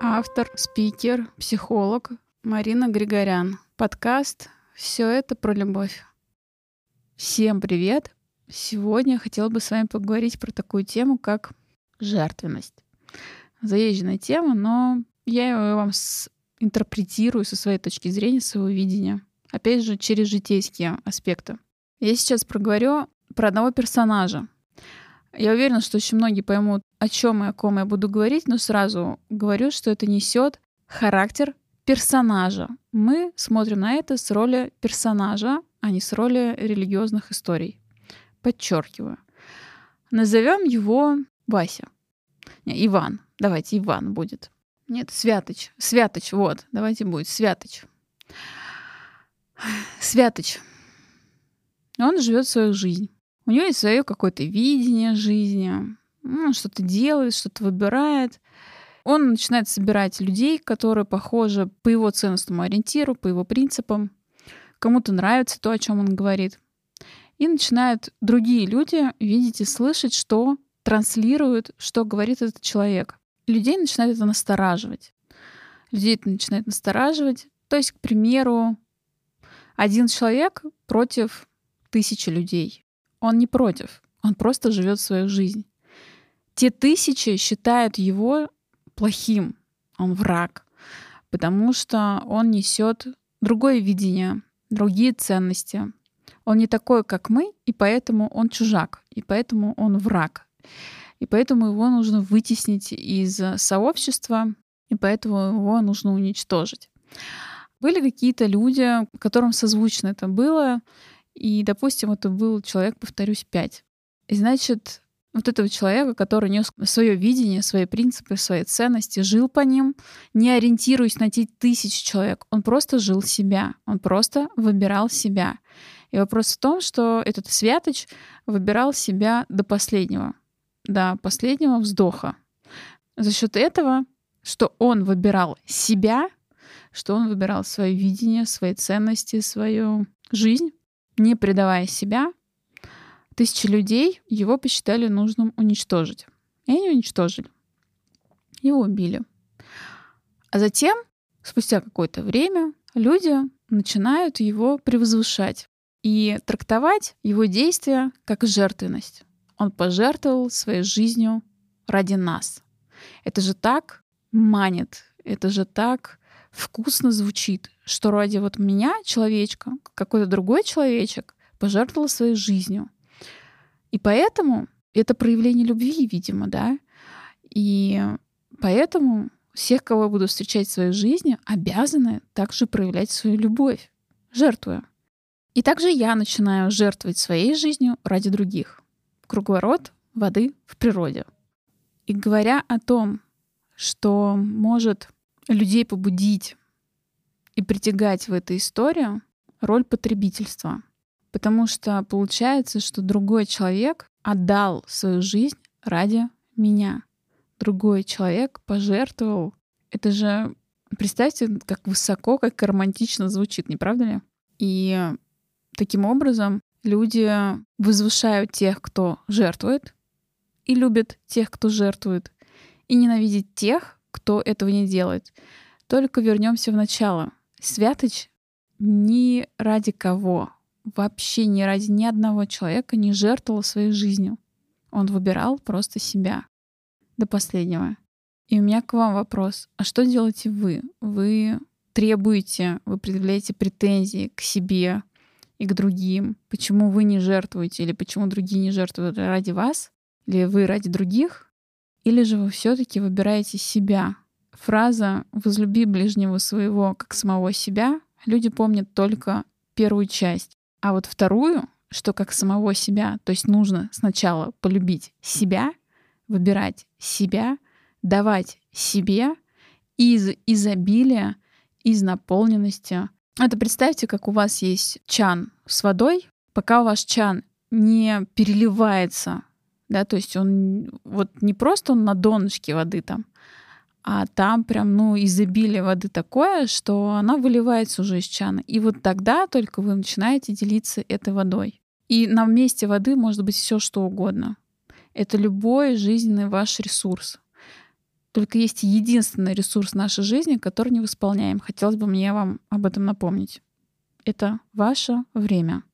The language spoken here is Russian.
Автор, спикер, психолог Марина Григорян. Подкаст «Все это про любовь». Всем привет! Сегодня я хотела бы с вами поговорить про такую тему, как жертвенность. Заезженная тема, но я ее вам с... интерпретирую со своей точки зрения, своего видения. Опять же, через житейские аспекты. Я сейчас проговорю про одного персонажа. Я уверена, что очень многие поймут, о чем и о ком я буду говорить, но сразу говорю, что это несет характер персонажа. Мы смотрим на это с роли персонажа, а не с роли религиозных историй. Подчеркиваю. Назовем его Вася. Не, Иван. Давайте Иван будет. Нет, Святоч. Святоч, вот. Давайте будет Святоч. Святоч. Он живет свою жизнь. У него есть свое какое-то видение жизни. Он что-то делает, что-то выбирает. Он начинает собирать людей, которые похожи по его ценностному ориентиру, по его принципам. Кому-то нравится то, о чем он говорит. И начинают другие люди видеть и слышать, что транслирует, что говорит этот человек. Людей начинает это настораживать. Людей это начинает настораживать. То есть, к примеру, один человек против тысячи людей. Он не против, он просто живет свою жизнь. Те тысячи считают его плохим, он враг, потому что он несет другое видение, другие ценности. Он не такой, как мы, и поэтому он чужак, и поэтому он враг. И поэтому его нужно вытеснить из сообщества, и поэтому его нужно уничтожить. Были какие-то люди, которым созвучно это было, и, допустим, это был человек, повторюсь, пять. Значит, вот этого человека, который нес свое видение, свои принципы, свои ценности, жил по ним, не ориентируясь на те тысячи человек. Он просто жил себя, он просто выбирал себя. И вопрос в том, что этот святоч выбирал себя до последнего, до последнего вздоха. За счет этого, что он выбирал себя, что он выбирал свое видение, свои ценности, свою жизнь, не предавая себя, Тысячи людей его посчитали нужным уничтожить. И они уничтожили. Его убили. А затем, спустя какое-то время, люди начинают его превозвышать и трактовать его действия как жертвенность. Он пожертвовал своей жизнью ради нас. Это же так манит, это же так вкусно звучит, что ради вот меня, человечка, какой-то другой человечек пожертвовал своей жизнью. И поэтому это проявление любви, видимо, да. И поэтому всех, кого я буду встречать в своей жизни, обязаны также проявлять свою любовь, жертвуя. И также я начинаю жертвовать своей жизнью ради других. Круговорот воды в природе. И говоря о том, что может людей побудить и притягать в эту историю, роль потребительства — Потому что получается, что другой человек отдал свою жизнь ради меня. Другой человек пожертвовал. Это же, представьте, как высоко, как романтично звучит, не правда ли? И таким образом люди возвышают тех, кто жертвует, и любят тех, кто жертвует, и ненавидят тех, кто этого не делает. Только вернемся в начало. Святоч ни ради кого вообще ни ради ни одного человека не жертвовал своей жизнью. Он выбирал просто себя до последнего. И у меня к вам вопрос. А что делаете вы? Вы требуете, вы предъявляете претензии к себе и к другим. Почему вы не жертвуете или почему другие не жертвуют ради вас? Или вы ради других? Или же вы все таки выбираете себя? Фраза «возлюби ближнего своего, как самого себя» люди помнят только первую часть. А вот вторую, что как самого себя, то есть нужно сначала полюбить себя, выбирать себя, давать себе из изобилия, из наполненности. Это представьте, как у вас есть чан с водой, пока у вас чан не переливается, да, то есть он вот не просто он на донышке воды там, а там прям, ну, изобилие воды такое, что она выливается уже из чана. И вот тогда только вы начинаете делиться этой водой. И на месте воды может быть все что угодно. Это любой жизненный ваш ресурс. Только есть единственный ресурс нашей жизни, который не восполняем. Хотелось бы мне вам об этом напомнить. Это ваше время.